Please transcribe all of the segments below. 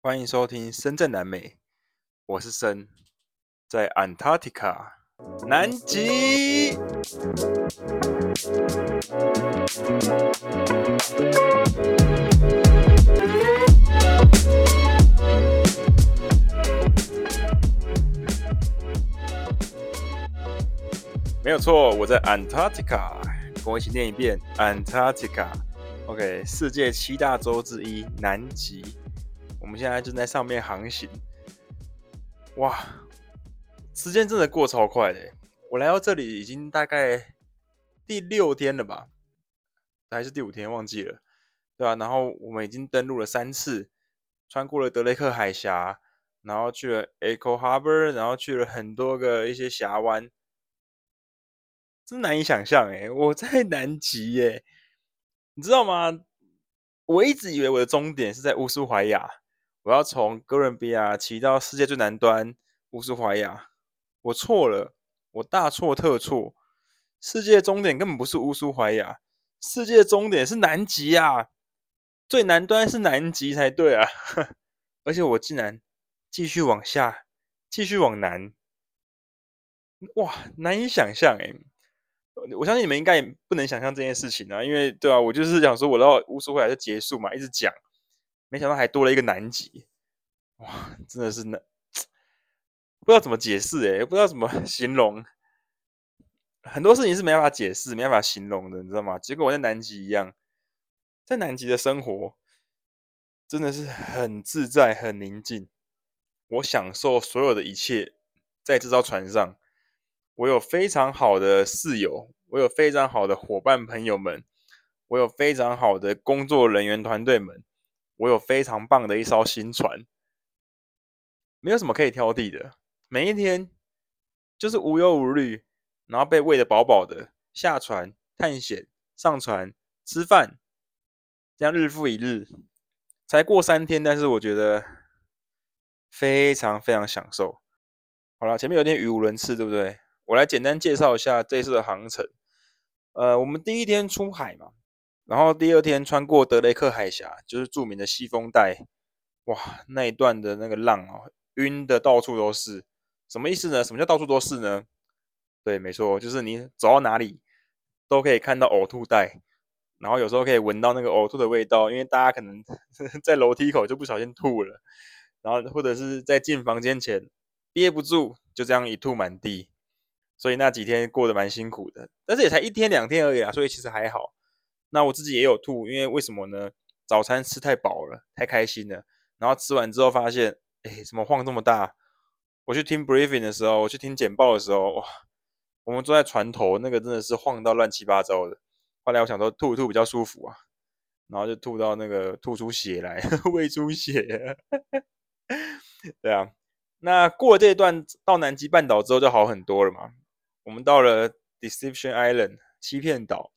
欢迎收听深圳南美，我是深，在 Antarctica 南极。没有错，我在 Antarctica，跟我一起念一遍 Antarctica。OK，世界七大洲之一，南极。我们现在正在上面航行，哇，时间真的过超快的。我来到这里已经大概第六天了吧，还是第五天忘记了，对吧？然后我们已经登陆了三次，穿过了德雷克海峡，然后去了 Echo Harbor，然后去了很多个一些峡湾，真难以想象诶，我在南极耶，你知道吗？我一直以为我的终点是在乌苏怀亚。我要从哥伦比亚骑到世界最南端乌苏怀亚，我错了，我大错特错，世界终点根本不是乌苏怀亚，世界终点是南极啊，最南端是南极才对啊，而且我竟然继续往下，继续往南，哇，难以想象诶，我相信你们应该也不能想象这件事情啊，因为对啊，我就是想说我到乌苏怀亚就结束嘛，一直讲。没想到还多了一个南极，哇，真的是难，不知道怎么解释诶，不知道怎么 形容，很多事情是没办法解释、没办法形容的，你知道吗？结果我在南极一样，在南极的生活真的是很自在、很宁静，我享受所有的一切，在这艘船上，我有非常好的室友，我有非常好的伙伴朋友们，我有非常好的工作人员团队们。我有非常棒的一艘新船，没有什么可以挑剔的。每一天就是无忧无虑，然后被喂得饱饱的，下船探险、上船吃饭，这样日复一日。才过三天，但是我觉得非常非常享受。好了，前面有点语无伦次，对不对？我来简单介绍一下这次的航程。呃，我们第一天出海嘛。然后第二天穿过德雷克海峡，就是著名的西风带，哇，那一段的那个浪啊，晕的到处都是。什么意思呢？什么叫到处都是呢？对，没错，就是你走到哪里都可以看到呕吐带，然后有时候可以闻到那个呕吐的味道，因为大家可能 在楼梯口就不小心吐了，然后或者是在进房间前憋不住，就这样一吐满地。所以那几天过得蛮辛苦的，但是也才一天两天而已啊，所以其实还好。那我自己也有吐，因为为什么呢？早餐吃太饱了，太开心了。然后吃完之后发现，哎，怎么晃这么大？我去听 briefing 的时候，我去听简报的时候，哇，我们坐在船头，那个真的是晃到乱七八糟的。后来我想说吐一吐比较舒服啊，然后就吐到那个吐出血来，胃出血。对啊，那过了这一段到南极半岛之后就好很多了嘛。我们到了 Deception Island 欺骗岛。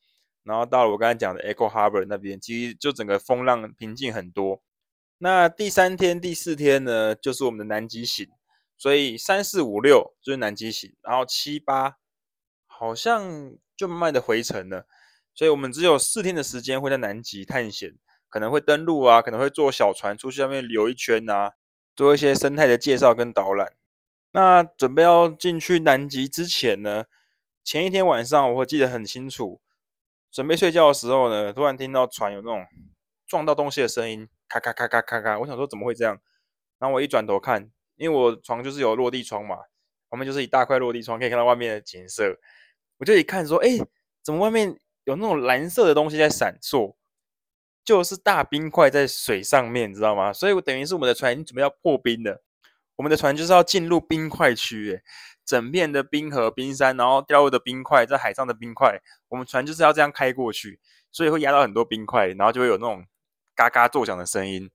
然后到了我刚才讲的 Echo Harbor 那边，其实就整个风浪平静很多。那第三天、第四天呢，就是我们的南极行。所以三四五六就是南极行，然后七八好像就慢慢的回程了。所以我们只有四天的时间会在南极探险，可能会登陆啊，可能会坐小船出去外面游一圈啊，做一些生态的介绍跟导览。那准备要进去南极之前呢，前一天晚上我会记得很清楚。准备睡觉的时候呢，突然听到船有那种撞到东西的声音，咔咔咔咔咔咔。我想说怎么会这样？然后我一转头看，因为我床就是有落地窗嘛，旁边就是一大块落地窗，可以看到外面的景色。我就一看说，哎，怎么外面有那种蓝色的东西在闪烁？就是大冰块在水上面，你知道吗？所以我等于是我们的船准备要破冰了，我们的船就是要进入冰块区，哎。整片的冰河、冰山，然后掉落的冰块，在海上的冰块，我们船就是要这样开过去，所以会压到很多冰块，然后就会有那种嘎嘎作响的声音。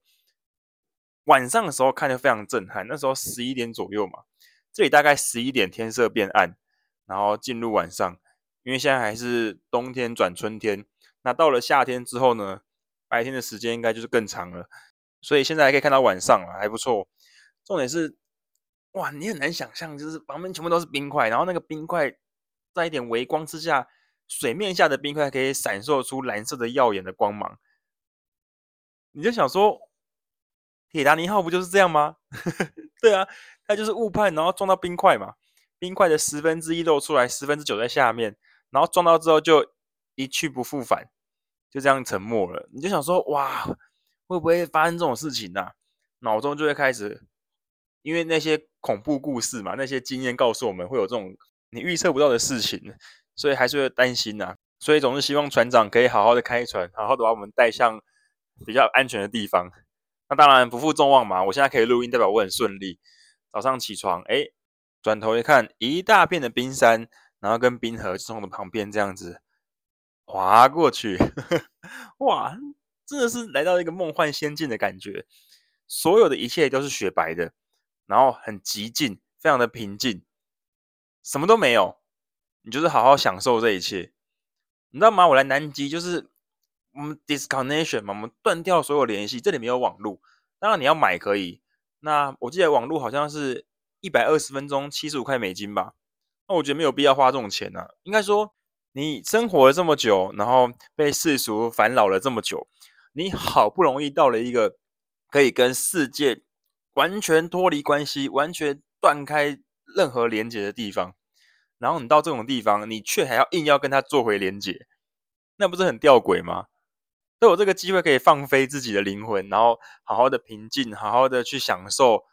晚上的时候看着非常震撼，那时候十一点左右嘛，这里大概十一点天色变暗，然后进入晚上，因为现在还是冬天转春天，那到了夏天之后呢，白天的时间应该就是更长了，所以现在还可以看到晚上了，还不错。重点是。哇，你很难想象，就是旁边全部都是冰块，然后那个冰块在一点微光之下，水面下的冰块可以闪烁出蓝色的耀眼的光芒。你就想说，铁达尼号不就是这样吗？对啊，他就是误判，然后撞到冰块嘛，冰块的十分之一露出来，十分之九在下面，然后撞到之后就一去不复返，就这样沉没了。你就想说，哇，会不会发生这种事情呢、啊？脑中就会开始，因为那些恐怖故事嘛，那些经验告诉我们会有这种你预测不到的事情，所以还是会担心呐、啊。所以总是希望船长可以好好的开船，好好的把我们带向比较安全的地方。那当然不负众望嘛，我现在可以录音，代表我很顺利。早上起床，哎，转头一看，一大片的冰山，然后跟冰河从我的旁边这样子滑过去，哇，真的是来到一个梦幻仙境的感觉。所有的一切都是雪白的，然后很寂静，非常的平静，什么都没有，你就是好好享受这一切。你知道吗？我来南极就是我们 disconnection 嘛，我们断掉所有联系，这里没有网络。当然你要买可以，那我记得网络好像是一百二十分钟七十五块美金吧。那我觉得没有必要花这种钱呢、啊。应该说你生活了这么久，然后被世俗烦扰了这么久，你好不容易到了一个。可以跟世界完全脱离关系、完全断开任何连接的地方，然后你到这种地方，你却还要硬要跟他做回连接，那不是很吊诡吗？都有这个机会可以放飞自己的灵魂，然后好好的平静，好好的去享受，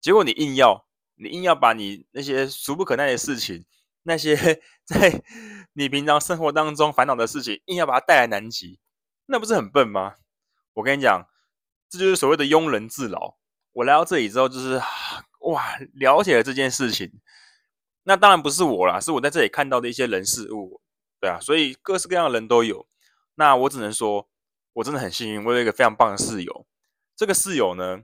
结果你硬要，你硬要把你那些俗不可耐的事情，那些 在你平常生活当中烦恼的事情，硬要把它带来南极，那不是很笨吗？我跟你讲。这就是所谓的庸人自扰。我来到这里之后，就是哇，了解了这件事情。那当然不是我啦，是我在这里看到的一些人事物，对啊，所以各式各样的人都有。那我只能说，我真的很幸运，我有一个非常棒的室友。这个室友呢，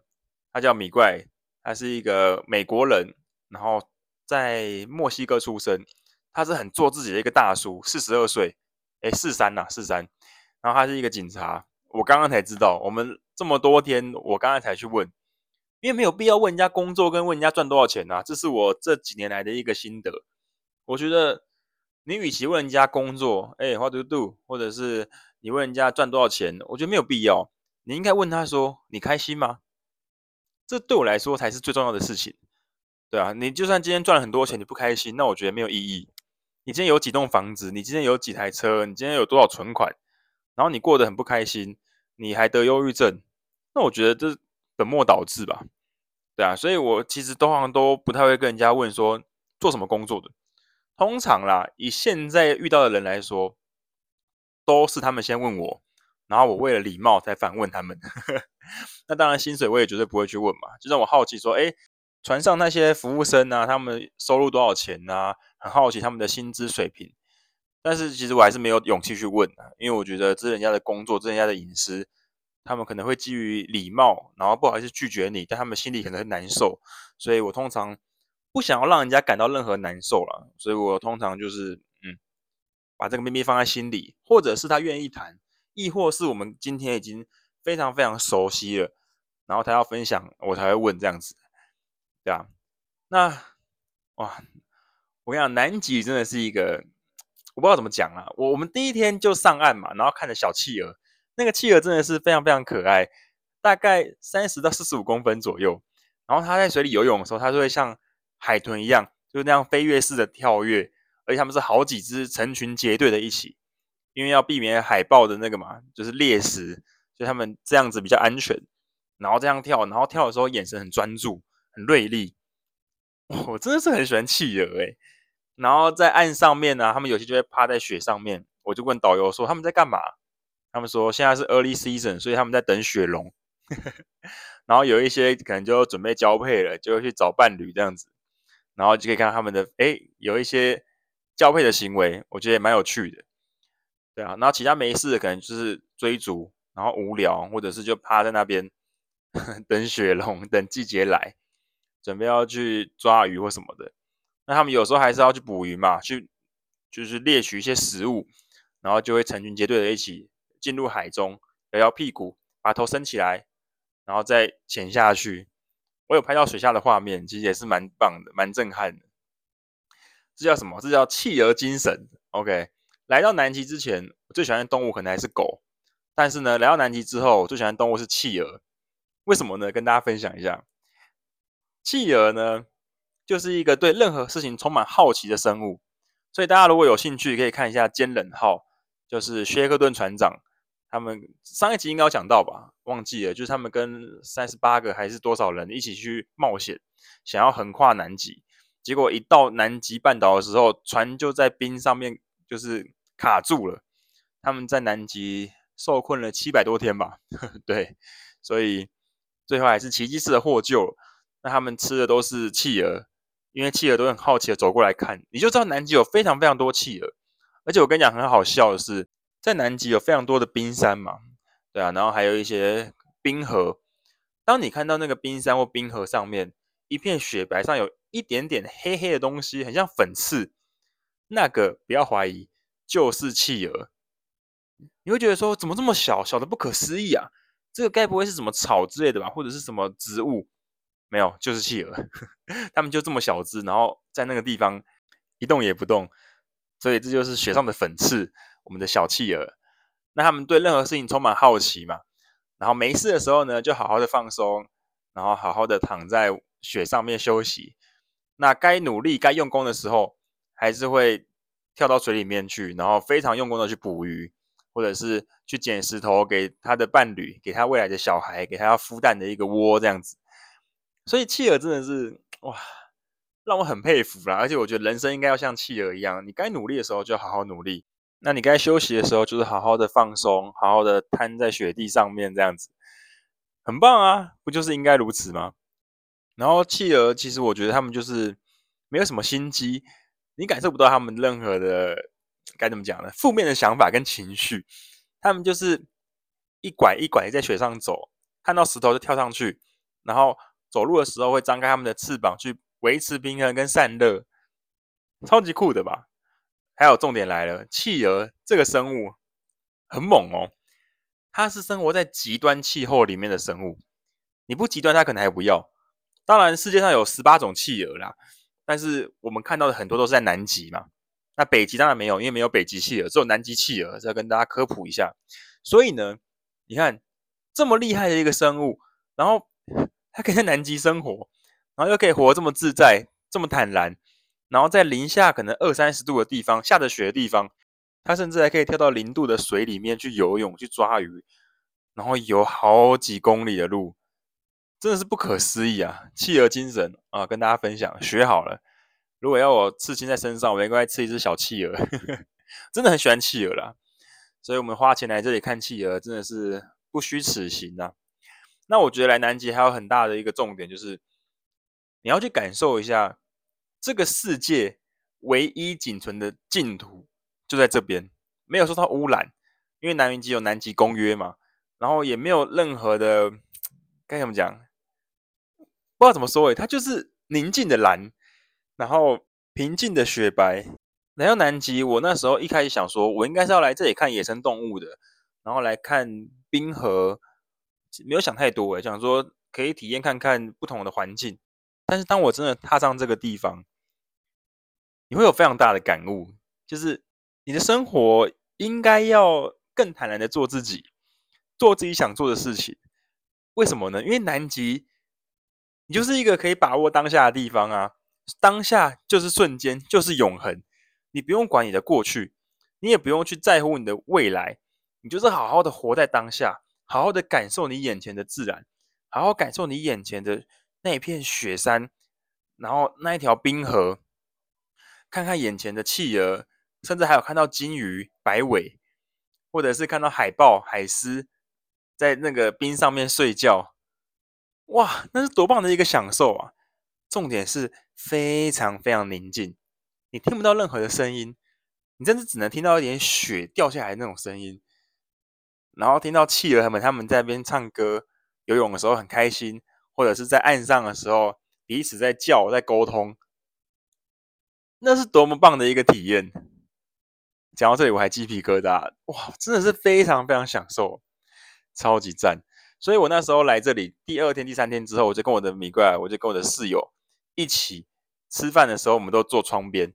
他叫米怪，他是一个美国人，然后在墨西哥出生。他是很做自己的一个大叔，四十二岁，诶，四三呐，四三。然后他是一个警察。我刚刚才知道，我们这么多天，我刚刚才去问，因为没有必要问人家工作跟问人家赚多少钱啊，这是我这几年来的一个心得。我觉得你与其问人家工作，哎，what do you do，或者是你问人家赚多少钱，我觉得没有必要。你应该问他说，你开心吗？这对我来说才是最重要的事情。对啊，你就算今天赚了很多钱，你不开心，那我觉得没有意义。你今天有几栋房子，你今天有几台车，你今天有多少存款？然后你过得很不开心，你还得忧郁症，那我觉得这本末倒置吧，对啊，所以我其实通常都不太会跟人家问说做什么工作的，通常啦，以现在遇到的人来说，都是他们先问我，然后我为了礼貌才反问他们，那当然薪水我也绝对不会去问嘛，就让我好奇说，哎，船上那些服务生啊，他们收入多少钱啊？很好奇他们的薪资水平。但是其实我还是没有勇气去问啊，因为我觉得这是人家的工作，这是人家的隐私，他们可能会基于礼貌，然后不好意思拒绝你，但他们心里可能会难受，所以我通常不想要让人家感到任何难受了，所以我通常就是嗯，把这个秘密放在心里，或者是他愿意谈，亦或是我们今天已经非常非常熟悉了，然后他要分享，我才会问这样子，对啊，那哇，我跟你讲，南极真的是一个。我不知道怎么讲啊，我我们第一天就上岸嘛，然后看着小企鹅，那个企鹅真的是非常非常可爱，大概三十到四十五公分左右。然后它在水里游泳的时候，它就会像海豚一样，就是那样飞跃式的跳跃，而且它们是好几只成群结队的一起，因为要避免海豹的那个嘛，就是猎食，所以它们这样子比较安全。然后这样跳，然后跳的时候眼神很专注，很锐利。我真的是很喜欢企鹅诶、然后在岸上面呢、啊，他们有些就会趴在雪上面。我就问导游说他们在干嘛？他们说现在是 early season，所以他们在等雪龙。然后有一些可能就准备交配了，就会去找伴侣这样子。然后就可以看到他们的哎，有一些交配的行为，我觉得也蛮有趣的。对啊，然后其他没事的可能就是追逐，然后无聊，或者是就趴在那边 等雪龙，等季节来，准备要去抓鱼或什么的。那他们有时候还是要去捕鱼嘛，去就是猎取一些食物，然后就会成群结队的一起进入海中，摇摇屁股，把头伸起来，然后再潜下去。我有拍到水下的画面，其实也是蛮棒的，蛮震撼的。这叫什么？这叫企鹅精神。OK，来到南极之前，我最喜欢的动物可能还是狗，但是呢，来到南极之后，我最喜欢的动物是企鹅。为什么呢？跟大家分享一下，企鹅呢，就是一个对任何事情充满好奇的生物。所以大家如果有兴趣，可以看一下坚忍号，就是薛克顿船长他们上一集应该有讲到吧？忘记了，就是他们跟三十八个还是多少人一起去冒险，想要横跨南极。结果一到南极半岛的时候，船就在冰上面就是卡住了。他们在南极受困了七百多天吧？对，所以最后还是奇迹式的获救。那他们吃的都是企鹅。因为企鹅都很好奇的走过来看，你就知道南极有非常非常多企鹅，而且我跟你讲很好笑的是，在南极有非常多的冰山嘛，对啊，然后还有一些冰河。当你看到那个冰山或冰河上面一片雪白，上有一点点黑黑的东西，很像粉刺，那个不要怀疑，就是企鹅。你会觉得说怎么这么小，小的不可思议啊？这个该不会是什么草之类的吧，或者是什么植物？没有，就是企鹅，他们就这么小只，然后在那个地方一动也不动，所以这就是雪上的粉刺，我们的小企鹅。那他们对任何事情充满好奇嘛，然后没事的时候呢，就好好的放松，然后好好的躺在雪上面休息。那该努力、该用功的时候，还是会跳到水里面去，然后非常用功的去捕鱼，或者是去捡石头给他的伴侣，给他未来的小孩，给他要孵蛋的一个窝这样子。所以企鹅真的是哇，让我很佩服啦！而且我觉得人生应该要像企鹅一样，你该努力的时候就好好努力，那你该休息的时候就是好好的放松，好好的瘫在雪地上面这样子，很棒啊！不就是应该如此吗？然后企鹅其实我觉得他们就是没有什么心机，你感受不到他们任何的该怎么讲呢？负面的想法跟情绪，他们就是一拐一拐在雪上走，看到石头就跳上去，然后。走路的时候会张开他们的翅膀去维持平衡跟散热，超级酷的吧？还有重点来了，企鹅这个生物很猛哦，它是生活在极端气候里面的生物。你不极端，它可能还不要。当然，世界上有十八种企鹅啦，但是我们看到的很多都是在南极嘛。那北极当然没有，因为没有北极企鹅，只有南极企鹅。再跟大家科普一下。所以呢，你看这么厉害的一个生物，然后。它可以在南极生活，然后又可以活这么自在、这么坦然，然后在零下可能二三十度的地方、下着雪的地方，它甚至还可以跳到零度的水里面去游泳、去抓鱼，然后游好几公里的路，真的是不可思议啊！企鹅精神啊，跟大家分享，学好了。如果要我刺青在身上，我应该刺一只小企鹅，真的很喜欢企鹅啦。所以我们花钱来这里看企鹅，真的是不虚此行啊。那我觉得来南极还有很大的一个重点，就是你要去感受一下这个世界唯一仅存的净土就在这边，没有受到污染，因为南云极有南极公约嘛，然后也没有任何的该怎么讲，不知道怎么说诶，它就是宁静的蓝，然后平静的雪白。来到南极，我那时候一开始想说，我应该是要来这里看野生动物的，然后来看冰河。没有想太多诶，想说可以体验看看不同的环境。但是当我真的踏上这个地方，你会有非常大的感悟，就是你的生活应该要更坦然的做自己，做自己想做的事情。为什么呢？因为南极，你就是一个可以把握当下的地方啊，当下就是瞬间，就是永恒。你不用管你的过去，你也不用去在乎你的未来，你就是好好的活在当下。好好的感受你眼前的自然，好好感受你眼前的那一片雪山，然后那一条冰河，看看眼前的企鹅，甚至还有看到鲸鱼、白尾，或者是看到海豹、海狮在那个冰上面睡觉，哇，那是多棒的一个享受啊！重点是非常非常宁静，你听不到任何的声音，你甚至只能听到一点雪掉下来那种声音。然后听到企鹅他们他们在那边唱歌、游泳的时候很开心，或者是在岸上的时候彼此在叫、在沟通，那是多么棒的一个体验！讲到这里我还鸡皮疙瘩，哇，真的是非常非常享受，超级赞！所以我那时候来这里第二天、第三天之后，我就跟我的米怪，我就跟我的室友一起吃饭的时候，我们都坐窗边，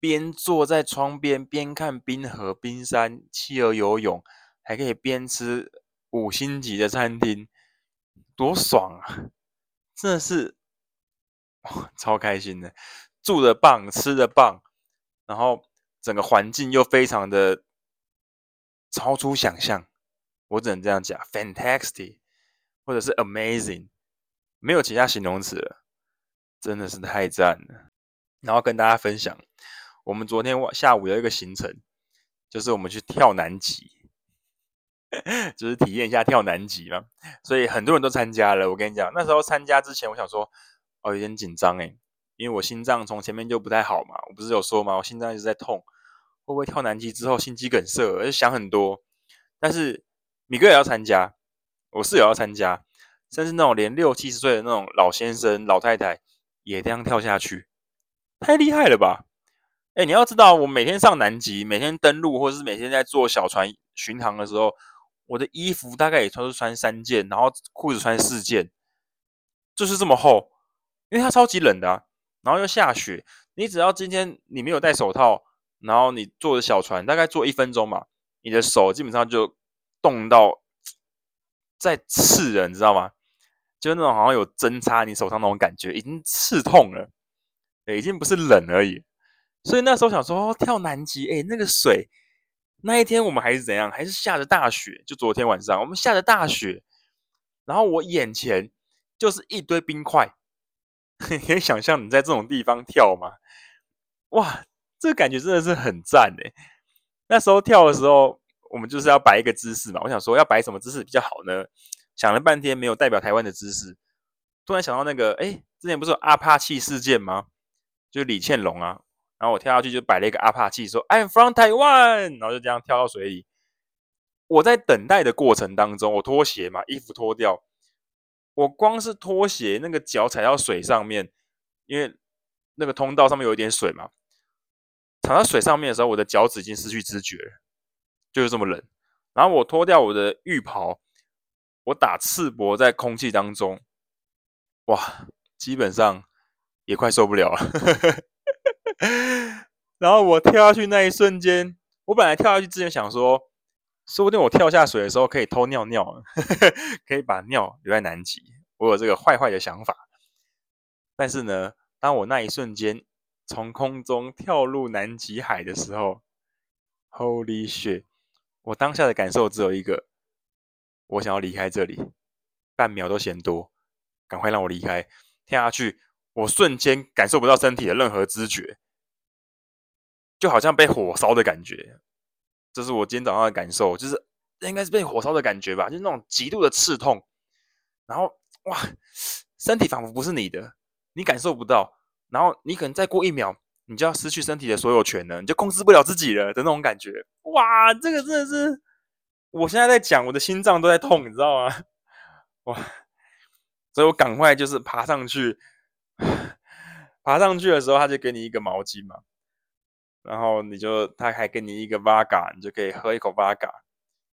边坐在窗边边看冰河、冰山、企鹅游泳。还可以边吃五星级的餐厅，多爽啊！真的是，超开心的，住的棒，吃的棒，然后整个环境又非常的超出想象，我只能这样讲，fantastic，或者是 amazing，没有其他形容词了，真的是太赞了。然后跟大家分享，我们昨天下午有一个行程，就是我们去跳南极。就是体验一下跳南极嘛，所以很多人都参加了。我跟你讲，那时候参加之前，我想说，哦，有点紧张诶，因为我心脏从前面就不太好嘛。我不是有说吗？我心脏一直在痛，会不会跳南极之后心肌梗塞？我就想很多。但是米哥也要参加，我室友要参加，甚至那种连六七十岁的那种老先生、老太太也这样跳下去，太厉害了吧？哎，你要知道，我每天上南极，每天登陆，或者是每天在坐小船巡航的时候。我的衣服大概也都是穿三件，然后裤子穿四件，就是这么厚，因为它超级冷的，然后又下雪。你只要今天你没有戴手套，然后你坐着小船，大概坐一分钟嘛，你的手基本上就冻到在刺人，你知道吗？就那种好像有针插你手上那种感觉，已经刺痛了，已经不是冷而已。所以那时候想说，哦，跳南极，诶，那个水。那一天我们还是怎样？还是下着大雪。就昨天晚上，我们下着大雪，然后我眼前就是一堆冰块。可以想象你在这种地方跳吗？哇，这个感觉真的是很赞诶。那时候跳的时候，我们就是要摆一个姿势嘛。我想说要摆什么姿势比较好呢？想了半天没有代表台湾的姿势，突然想到那个，哎，之前不是有阿帕契事件吗？就李蒨蓉啊。然后我跳下去就摆了一个阿帕契，说 I'm from Taiwan，然后就这样跳到水里。我在等待的过程当中，我脱鞋嘛，衣服脱掉，我光是脱鞋那个脚踩到水上面，因为那个通道上面有一点水嘛，踩到水上面的时候，我的脚趾已经失去知觉了，就是这么冷。然后我脱掉我的浴袍，我打赤膊在空气当中，哇，基本上也快受不了了。然后我跳下去那一瞬间，我本来跳下去之前想说，说不定我跳下水的时候可以偷尿尿，可以把尿留在南极。我有这个坏坏的想法。但是呢，当我那一瞬间从空中跳入南极海的时候，Holy shit！我当下的感受只有一个，我想要离开这里，半秒都嫌多，赶快让我离开。跳下去，我瞬间感受不到身体的任何知觉。就好像被火烧的感觉，这是我今天早上的感受，就是应该是被火烧的感觉吧，就是那种极度的刺痛，然后哇，身体仿佛不是你的，你感受不到，然后你可能再过一秒，你就要失去身体的所有权了，你就控制不了自己了的那种感觉，哇，这个真的是，我现在在讲，我的心脏都在痛，你知道吗？哇，所以我赶快就是爬上去，爬上去的时候，他就给你一个毛巾嘛。然后你就，他还给你一个 Vaga，你就可以喝一口 Vaga。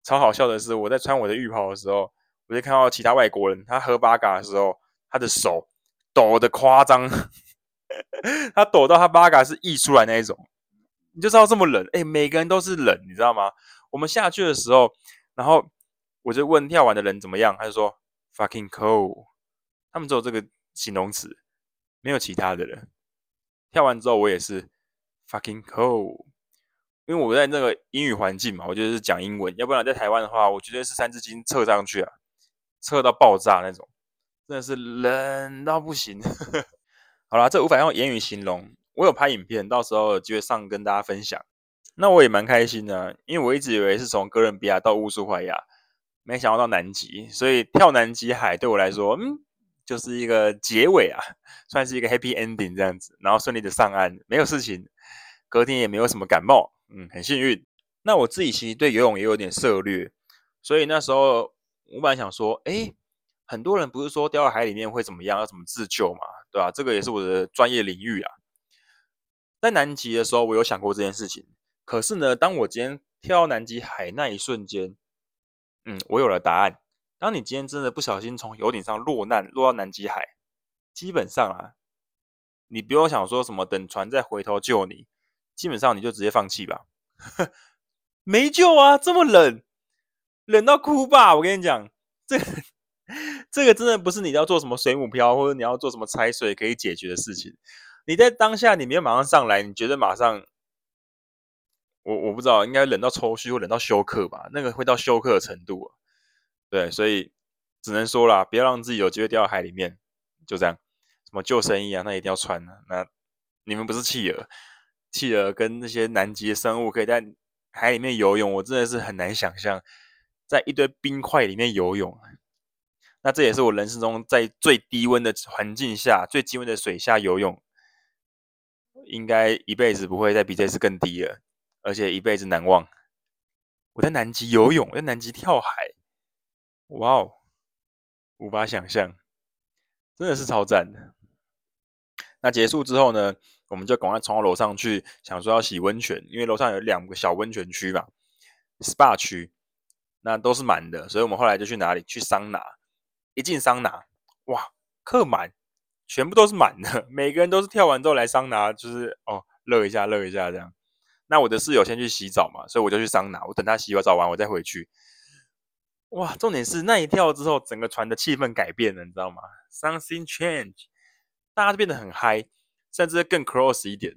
超好笑的是，我在穿我的浴袍的时候，我就看到其他外国人，他喝 Vaga 的时候，他的手抖得夸张，他抖到他 Vaga 是溢出来那一种，你就知道这么冷。哎，每个人都是冷，你知道吗？我们下去的时候，然后我就问跳完的人怎么样，他就说 fucking cold，他们只有这个形容词，没有其他的人。跳完之后，我也是。Fucking cold，因为我在那个英语环境嘛，我就是讲英文。要不然在台湾的话，我绝对是三字经测上去啊，测到爆炸那种，真的是冷到不行。好啦，这无法用言语形容。我有拍影片，到时候有机会上跟大家分享。那我也蛮开心的，因为我一直以为是从哥伦比亚到乌苏怀亚，没想到到南极，所以跳南极海对我来说，嗯，就是一个结尾啊，算是一个 happy ending 这样子，然后顺利的上岸，没有事情。隔天也没有什么感冒，嗯，很幸运。那我自己其实对游泳也有点涉猎，所以那时候我本来想说，诶，很多人不是说掉到海里面会怎么样，要怎么自救嘛，对吧？这个也是我的专业领域啊。在南极的时候，我有想过这件事情。可是呢，当我今天跳到南极海那一瞬间，嗯，我有了答案。当你今天真的不小心从游艇上落难，落到南极海，基本上啊，你不用想说什么等船再回头救你。基本上你就直接放弃吧，没救啊！这么冷，冷到哭吧！我跟你讲，这个 这个真的不是你要做什么水母漂，或者你要做什么踩水可以解决的事情。你在当下你没有马上上来，你觉得马上，我我不知道，应该冷到抽搐或冷到休克吧？那个会到休克的程度啊。对，所以只能说啦，不要让自己有机会掉到海里面。就这样，什么救生衣啊，那一定要穿啊。那你们不是企鹅，企鹅跟那些南极生物可以在海里面游泳，我真的是很难想象，在一堆冰块里面游泳。那这也是我人生中在最低温的环境下、最低温的水下游泳，应该一辈子不会再比这次更低了，而且一辈子难忘。我在南极游泳，在南极跳海，哇哦，无法想象，真的是超赞的。那结束之后呢，我们就赶快冲到楼上去，想说要洗温泉，因为楼上有两个小温泉区嘛，SPA 区，那都是满的，所以我们后来就去哪里？去桑拿。一进桑拿，哇，客满，全部都是满的，每个人都是跳完之后来桑拿，就是哦，热一下，热一下这样。那我的室友先去洗澡嘛，所以我就去桑拿，我等他洗完澡完，我再回去。哇，重点是那一跳之后，整个船的气氛改变了，你知道吗？Something change，大家都变得很嗨，甚至更 close 一点。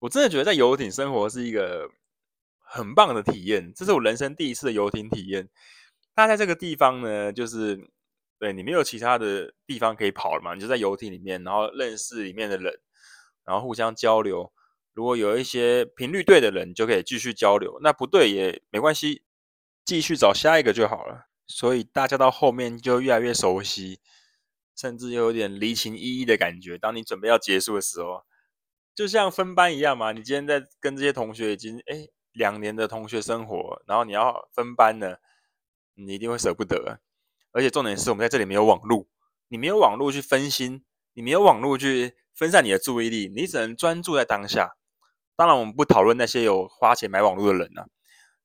我真的觉得在游艇生活是一个很棒的体验，这是我人生第一次的游艇体验。那在这个地方呢，就是。对，你没有其他的地方可以跑了嘛？你就在游艇里面，然后认识里面的人，然后互相交流。如果有一些频率对的人，就可以继续交流。那不对也没关系，继续找下一个就好了。所以大家到后面就越来越熟悉，甚至有点离情依依的感觉。当你准备要结束的时候，就像分班一样嘛。你今天在跟这些同学已经诶两年的同学生活，然后你要分班了，你一定会舍不得。而且重点是我们在这里没有网络，你没有网络去分心，你没有网络去分散你的注意力，你只能专注在当下。当然，我们不讨论那些有花钱买网络的人呐、啊，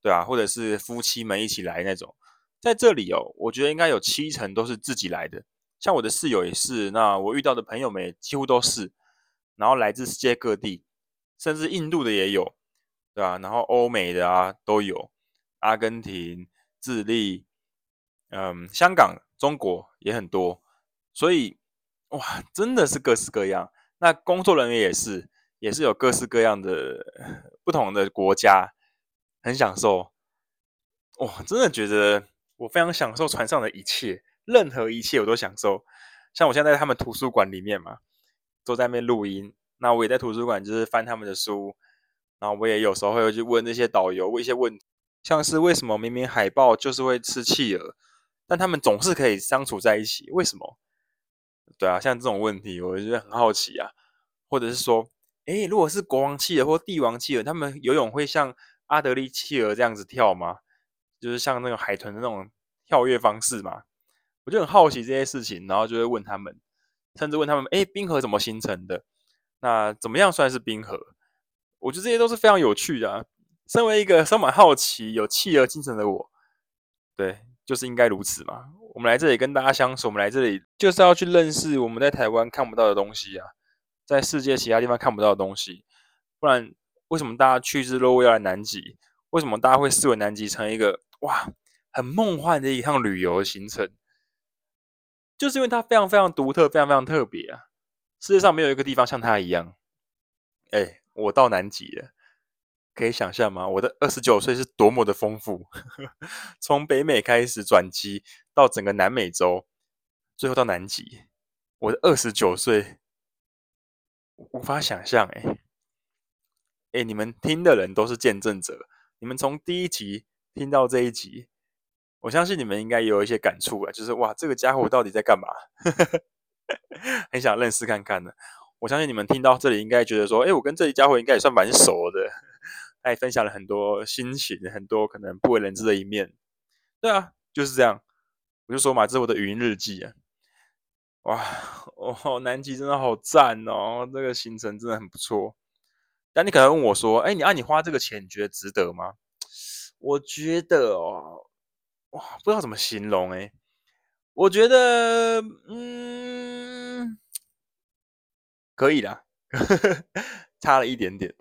对啊，或者是夫妻们一起来那种。在这里哦，我觉得应该有七成都是自己来的，像我的室友也是，那我遇到的朋友们几乎都是，然后来自世界各地，甚至印度的也有，对吧、然后欧美的啊都有，阿根廷、智利。嗯，香港、中国也很多，所以哇，真的是各式各样。那工作人员也是，也是有各式各样的不同的国家，很享受。哇，真的觉得我非常享受船上的一切，任何一切我都享受。像我现在在他们图书馆里面嘛，都在那边录音。那我也在图书馆，就是翻他们的书，然后我也有时候会去问那些导游问一些问题，像是为什么明明海豹就是会吃企鹅？但他们总是可以相处在一起，为什么？对啊，像这种问题，我觉得很好奇啊。或者是说，诶，如果是国王企鹅或帝王企鹅，他们游泳会像阿德利企鹅这样子跳吗？就是像那个海豚的那种跳跃方式吗？我就很好奇这些事情，然后就会问他们，甚至问他们，诶，冰河怎么形成的？那怎么样算是冰河？我觉得这些都是非常有趣的啊。身为一个充满好奇、有企鹅精神的我，对。就是应该如此嘛。我们来这里跟大家相处，我们来这里就是要去认识我们在台湾看不到的东西啊，在世界其他地方看不到的东西。不然，为什么大家趋之若鹜要来南极？为什么大家会视为南极成一个哇很梦幻的一趟旅游行程？就是因为它非常非常独特，非常非常特别啊！世界上没有一个地方像它一样。哎，我到南极了。可以想象吗？我的二十九岁是多么的丰富，从北美开始转机到整个南美洲，最后到南极。我的二十九岁无法想象哎哎，你们听的人都是见证者，你们从第一集听到这一集，我相信你们应该也有一些感触啊，就是哇，这个家伙到底在干嘛？很想认识看看呢。我相信你们听到这里应该觉得说，哎，我跟这一家伙应该也算蛮熟的。他也分享了很多心情，很多可能不为人知的一面。对啊，就是这样。我就说嘛，这是我的语音日记啊。哇，哦，南极真的好赞哦，这个行程真的很不错。但你可能问我说，哎，你按你花这个钱，你觉得值得吗？我觉得哦，哇，不知道怎么形容哎。我觉得，嗯，可以啦，差了一点点。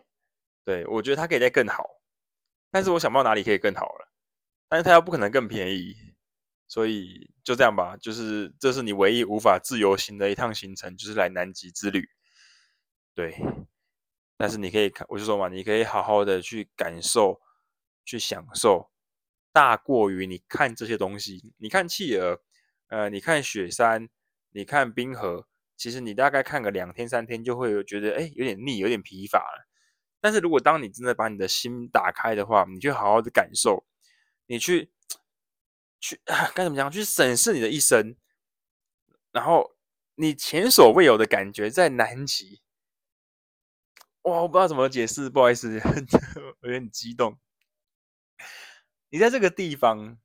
对，我觉得它可以再更好，但是我想不到哪里可以更好了。但是它又不可能更便宜，所以就这样吧，就是这是你唯一无法自由行的一趟行程，就是来南极之旅。对，但是你可以看，我就说嘛，你可以好好的去感受、去享受，大过于你看这些东西。你看企鹅，呃，你看雪山，你看冰河，其实你大概看个两天三天，就会有觉得哎，有点腻，有点疲乏了。但是如果当你真的把你的心打开的话，你就好好的感受，你去。去该怎么讲？去审视你的一生，然后你前所未有的感觉在南极。哇，我不知道怎么解释，不好意思，我有点激动。你在这个地方，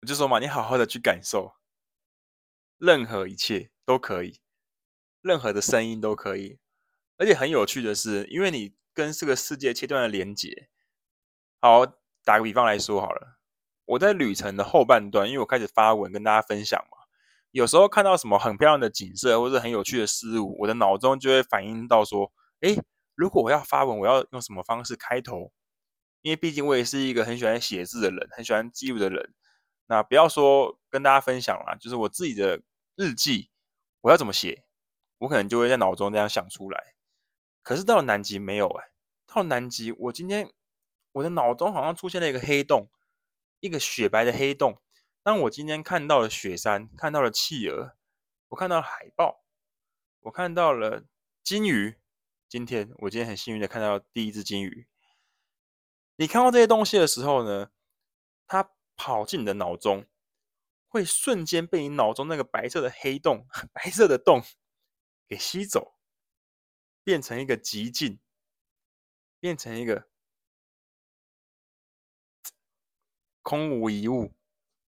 我就说嘛，你好好的去感受，任何一切都可以，任何的声音都可以，而且很有趣的是，因为你跟这个世界切断了连接。好，打个比方来说好了。我在旅程的后半段，因为我开始发文跟大家分享嘛，有时候看到什么很漂亮的景色或者很有趣的事物，我的脑中就会反映到说，诶，如果我要发文，我要用什么方式开头？因为毕竟我也是一个很喜欢写字的人，很喜欢记录的人。那不要说跟大家分享啦，就是我自己的日记，我要怎么写？我可能就会在脑中这样想出来。可是到了南极没有诶，到了南极，我今天我的脑中好像出现了一个黑洞。一个雪白的黑洞。当我今天看到了雪山，看到了企鹅，我看到了海豹，我看到了鲸鱼。今天我今天很幸运的看到第一只鲸鱼。你看到这些东西的时候呢，它跑进你的脑中，会瞬间被你脑中那个白色的黑洞、白色的洞给吸走，变成一个极静，变成一个。空无一物，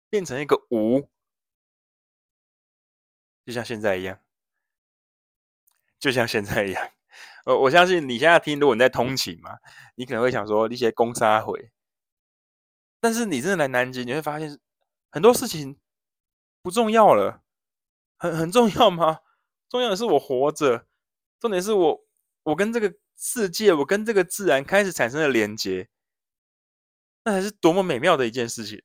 变成一个无，就像现在一样，就像现在一样。呃，我相信你现在听，如果你在通勤嘛，你可能会想说一些公杀回，但是你真的来南极，你会发现很多事情不重要了。很很重要吗？重要的是我活着，重点是我我跟这个世界，我跟这个自然开始产生了连接。那还是多么美妙的一件事情，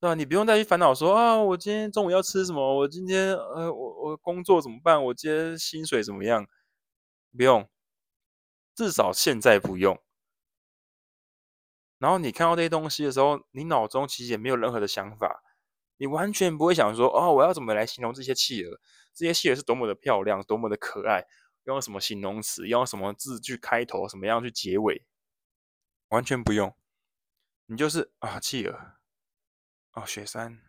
对吧？你不用再去烦恼说啊，我今天中午要吃什么？我今天呃，我我工作怎么办？我今天薪水怎么样？不用，至少现在不用。然后你看到这些东西的时候，你脑中其实也没有任何的想法，你完全不会想说哦，我要怎么来形容这些企鹅？这些企鹅是多么的漂亮，多么的可爱？用什么形容词？用什么字去开头？什么样去结尾？完全不用。你就是啊，企鹅，哦，雪山，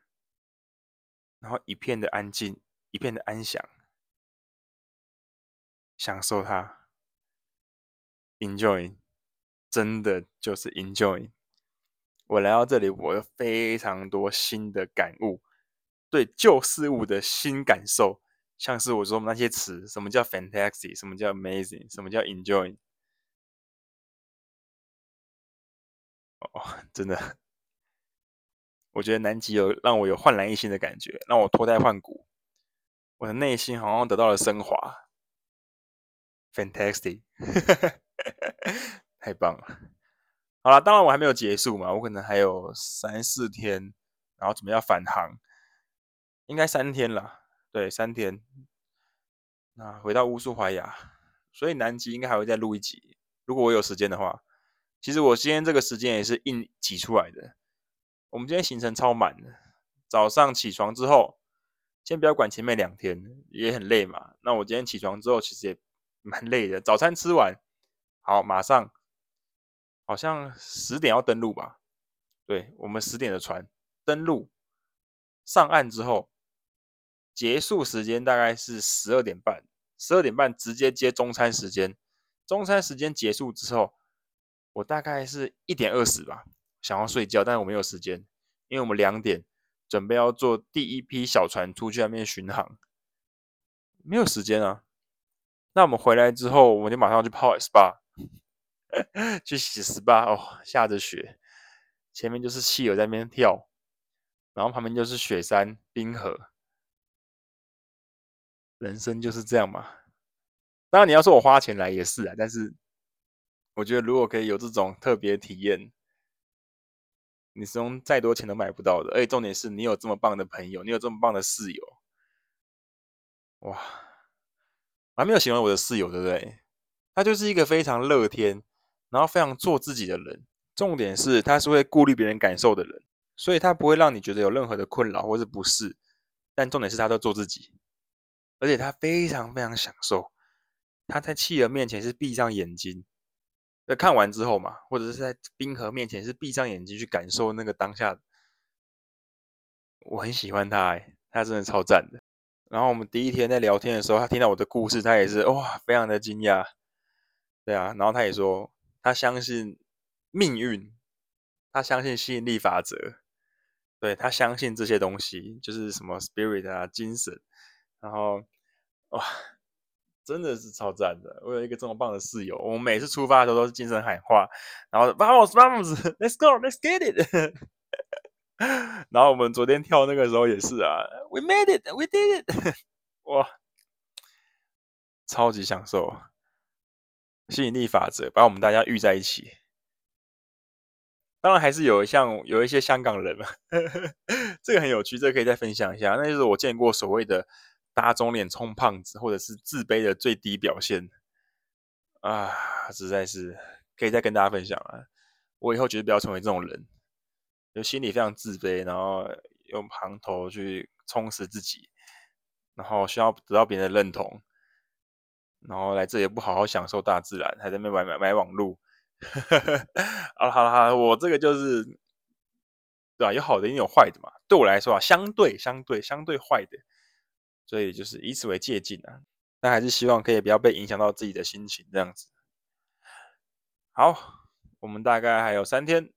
然后一片的安静，一片的安详，享受它，enjoy，真的就是 enjoy。我来到这里，我有非常多新的感悟，对旧事物的新感受，像是我说那些词，什么叫 fantastic，什么叫 amazing，什么叫 enjoy。哦，真的，我觉得南极有让我有焕然一新的感觉，让我脱胎换骨，我的内心好像得到了升华，fantastic，太棒了。好了，当然我还没有结束嘛，我可能还有三四天，然后准备要返航，应该三天了，对，三天。那回到乌苏怀亚，所以南极应该还会再录一集，如果我有时间的话。其实我今天这个时间也是硬挤出来的。我们今天行程超满的，早上起床之后，先不要管前面两天，也很累嘛。那我今天起床之后，其实也蛮累的。早餐吃完，好，马上好像十点要登陆吧？对，我们十点的船登陆，上岸之后，结束时间大概是十二点半。十二点半直接接中餐时间，中餐时间结束之后。我大概是一点二十吧，想要睡觉，但是我没有时间，因为我们两点准备要坐第一批小船出去外面巡航，没有时间啊。那我们回来之后，我们就马上去泡 SPA，去洗 SPA 哦，下着雪，前面就是汽油在那边跳，然后旁边就是雪山冰河，人生就是这样嘛。当然你要说我花钱来也是啊，但是。我觉得如果可以有这种特别体验，你是用再多钱都买不到的。而且重点是你有这么棒的朋友，你有这么棒的室友，哇！还没有形容我的室友，对不对？他就是一个非常乐天，然后非常做自己的人。重点是他是会顾虑别人感受的人，所以他不会让你觉得有任何的困扰或是不适。但重点是他都做自己，而且他非常非常享受。他在企鹅面前是闭上眼睛，在看完之后嘛，或者是在冰河面前是闭上眼睛去感受那个当下。我很喜欢他，哎，他真的超赞的。然后我们第一天在聊天的时候，他听到我的故事，他也是哇，非常的惊讶。对啊，然后他也说，他相信命运，他相信吸引力法则，对，他相信这些东西，就是什么 spirit 啊，精神。然后哇，真的是超赞的！我有一个这么棒的室友，我们每次出发的时候都是精神喊话，然后 vamos vamos，let's go，let's get it。然后我们昨天跳那个时候也是啊，We made it, we did it，哇，超级享受，吸引力法则把我们大家遇在一起。当然还是有像有一些香港人嘛，这个很有趣，这个可以再分享一下。那就是我见过所谓的打肿脸充胖子，或者是自卑的最低表现啊，实在是可以再跟大家分享啊。我以后绝对不要成为这种人。就心里非常自卑，然后用旁头去充实自己，然后需要得到别人的认同，然后来这里不好好享受大自然，还在那买买买网路。好了好了好了，我这个就是对吧、啊？有好的也有坏的嘛。对我来说啊，相对相对相对坏的，所以就是以此为借鉴啊。但还是希望可以不要被影响到自己的心情这样子。好，我们大概还有三天，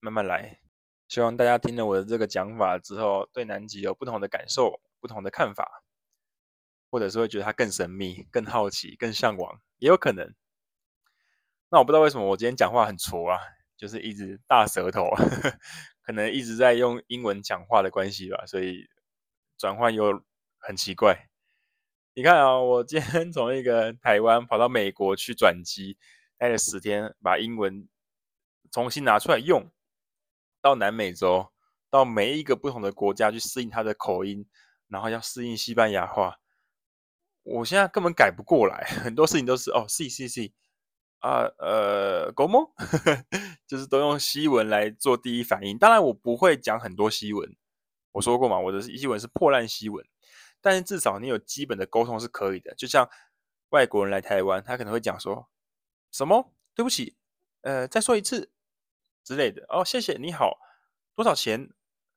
慢慢来。希望大家听了我的这个讲法之后，对南极有不同的感受、不同的看法，或者是会觉得它更神秘、更好奇、更向往，也有可能。那我不知道为什么我今天讲话很挫啊，就是一直大舌头，呵呵，可能一直在用英文讲话的关系吧，所以转换又很奇怪。你看啊，我今天从一个台湾跑到美国去转机，待了十天，把英文重新拿出来用。到南美洲，到每一个不同的国家去适应它的口音，然后要适应西班牙话，我现在根本改不过来，很多事情都是哦，C C C 啊，呃，Como，就是都用西文来做第一反应。当然，我不会讲很多西文，我说过嘛，我的西文是破烂西文，但是至少你有基本的沟通是可以的。就像外国人来台湾，他可能会讲说什么？对不起，呃，再说一次。之类的哦，谢谢你好，多少钱？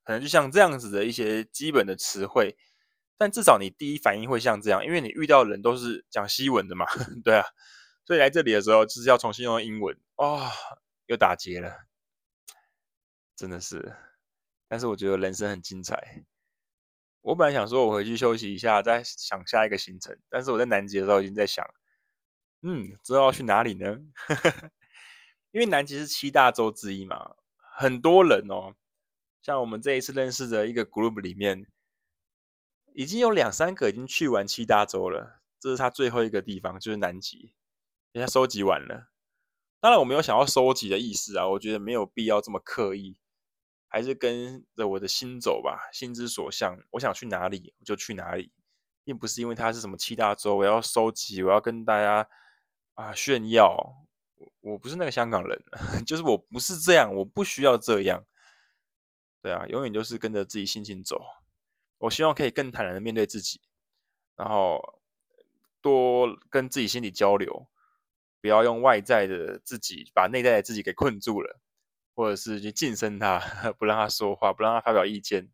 可能就像这样子的一些基本的词汇，但至少你第一反应会像这样，因为你遇到的人都是讲西文的嘛，对啊，所以来这里的时候就是要重新用英文哦，又打结了，真的是。但是我觉得人生很精彩。我本来想说我回去休息一下，再想下一个行程，但是我在南极的时候已经在想，嗯，知道要去哪里呢？因为南极是七大洲之一嘛，很多人哦，像我们这一次认识的一个 group 里面，已经有两三个已经去完七大洲了，这是他最后一个地方，就是南极，人家收集完了。当然我没有想要收集的意思啊，我觉得没有必要这么刻意，还是跟着我的心走吧，心之所向，我想去哪里我就去哪里，并不是因为它是什么七大洲，我要收集，我要跟大家啊炫耀。我不是那个香港人，就是我不是这样，我不需要这样。对啊，永远就是跟着自己心情走。我希望可以更坦然的面对自己，然后多跟自己心里交流，不要用外在的自己把内在的自己给困住了，或者是去晋升他，不让他说话，不让他发表意见。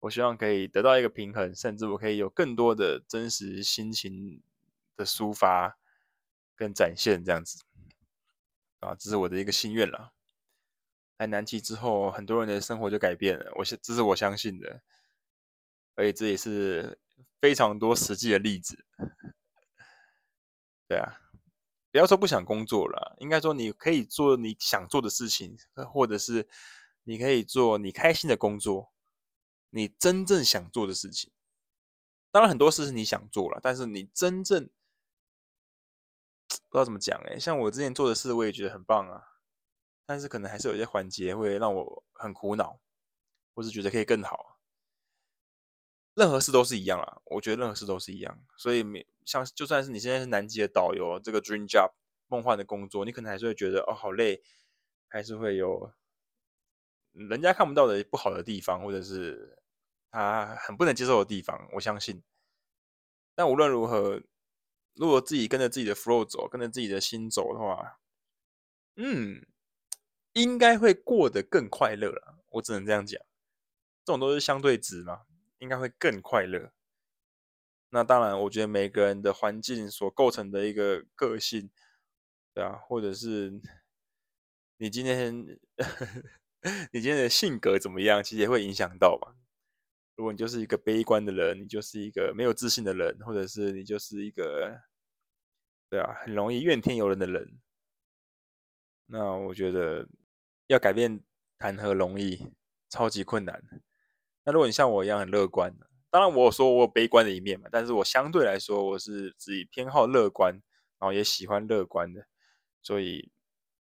我希望可以得到一个平衡，甚至我可以有更多的真实心情的抒发跟展现，这样子。啊，这是我的一个心愿了。来南极之后，很多人的生活就改变了，我这是我相信的，而且这也是非常多实际的例子。对啊，不要说不想工作了，应该说你可以做你想做的事情，或者是你可以做你开心的工作，你真正想做的事情。当然，很多事是你想做了，但是你真正。不知道怎么讲哎，像我之前做的事，我也觉得很棒啊。但是可能还是有一些环节会让我很苦恼，或是觉得可以更好。任何事都是一样啊，我觉得任何事都是一样。所以，像就算是你现在是南极的导游，这个 dream job 梦幻的工作，你可能还是会觉得哦，好累，还是会有人家看不到的不好的地方，或者是他很不能接受的地方。我相信。但无论如何，如果自己跟着自己的 flow 走，跟着自己的心走的话，嗯，应该会过得更快乐了。我只能这样讲，这种都是相对值嘛。应该会更快乐。那当然，我觉得每个人的环境所构成的一个个性，对啊，或者是你今天 你今天的性格怎么样，其实也会影响到嘛。如果你就是一个悲观的人，你就是一个没有自信的人，或者是你就是一个对啊，很容易怨天尤人的人，那我觉得要改变谈何容易，超级困难。那如果你像我一样很乐观，当然我有说我有悲观的一面嘛，但是我相对来说我是自己偏好乐观，然后也喜欢乐观的，所以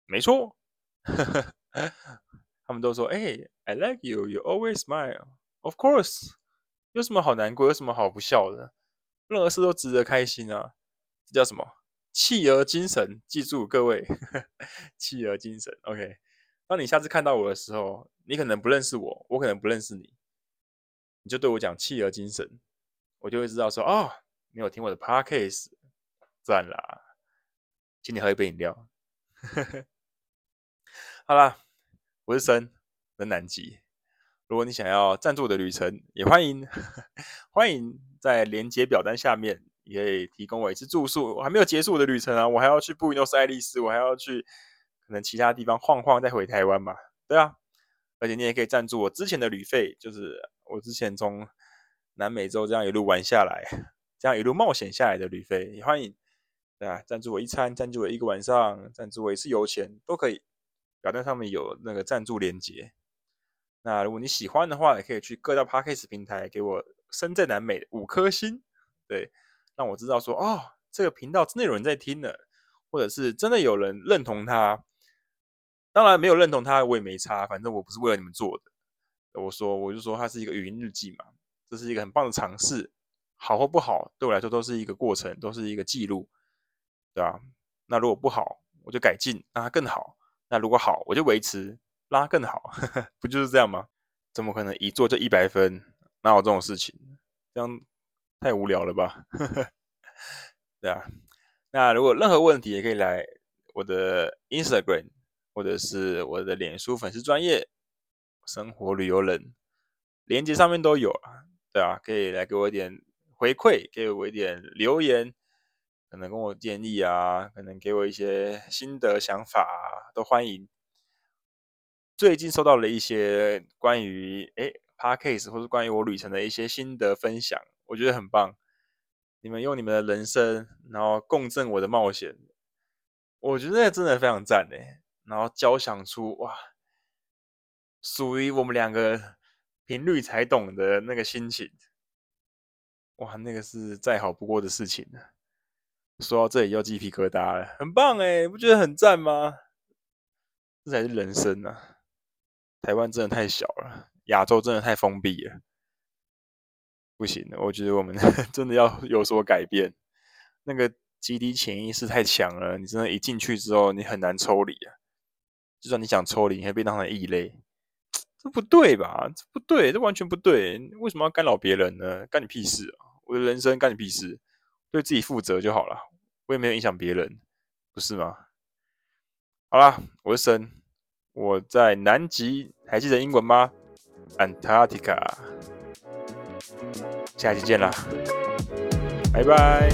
没错，他们都说，哎、，I like you, you always smile, of course，有什么好难过，有什么好不笑的，任何事都值得开心啊，这叫什么？企鹅精神，记住各位，企鹅精神，OK。当你下次看到我的时候，你可能不认识我，我可能不认识你。你就对我讲企鹅精神，我就会知道说哦，你有听我的 podcast，赞啦，请你喝一杯饮料。好啦，我是森，在南极。如果你想要赞助我的旅程，也欢迎 欢迎在连接表单下面，也可以提供我一次住宿。我还没有结束我的旅程啊，我还要去布宜诺斯艾利斯，我还要去可能其他地方晃晃，再回台湾嘛。对啊，而且你也可以赞助我之前的旅费，就是。我之前从南美洲这样一路玩下来，这样一路冒险下来的旅费，也欢迎，对啊，赞助我一餐，赞助我一个晚上，赞助我一次油钱都可以。表单上面有那个赞助连接。那如果你喜欢的话，也可以去各大 Podcast 平台给我深圳南美五颗星，对，让我知道说哦，这个频道真的有人在听呢，或者是真的有人认同他。当然没有认同他，我也没差，反正我不是为了你们做的。我说，我就说它是一个语音日记嘛，这是一个很棒的尝试，好或不好，对我来说都是一个过程，都是一个记录，对吧？那如果不好，我就改进，让它更好；那如果好，我就维持，拉更好，不就是这样吗？怎么可能一做就一百分？哪有这种事情？这样太无聊了吧？呵呵，对啊。那如果任何问题，也可以来我的 Instagram 或者是我的脸书粉丝专业。生活旅游人，连接上面都有啊，对啊，可以来给我一点回馈，给我一点留言，可能跟我建议啊，可能给我一些心得想法啊，都欢迎。最近收到了一些关于诶 Podcast 或是关于我旅程的一些心得分享，我觉得很棒。你们用你们的人生，然后共振我的冒险，我觉得真的非常赞诶。然后交响出哇。属于我们两个频率才懂的那个心情，哇，那个是再好不过的事情了。说到这里又鸡皮疙瘩了，很棒诶，不觉得很赞吗？这才是人生啊！台湾真的太小了，亚洲真的太封闭了，不行了，我觉得我们 真的要有所改变。那个集体潜意识太强了，你真的，一进去之后，你很难抽离啊。就算你想抽离，你会被当成异类。这不对吧？这不对，这完全不对。为什么要干扰别人呢？干你屁事啊！我的人生干你屁事，对自己负责就好了。我也没有影响别人，不是吗？好啦，我是森，我在南极，还记得英文吗？Antarctica。下期见啦，拜拜。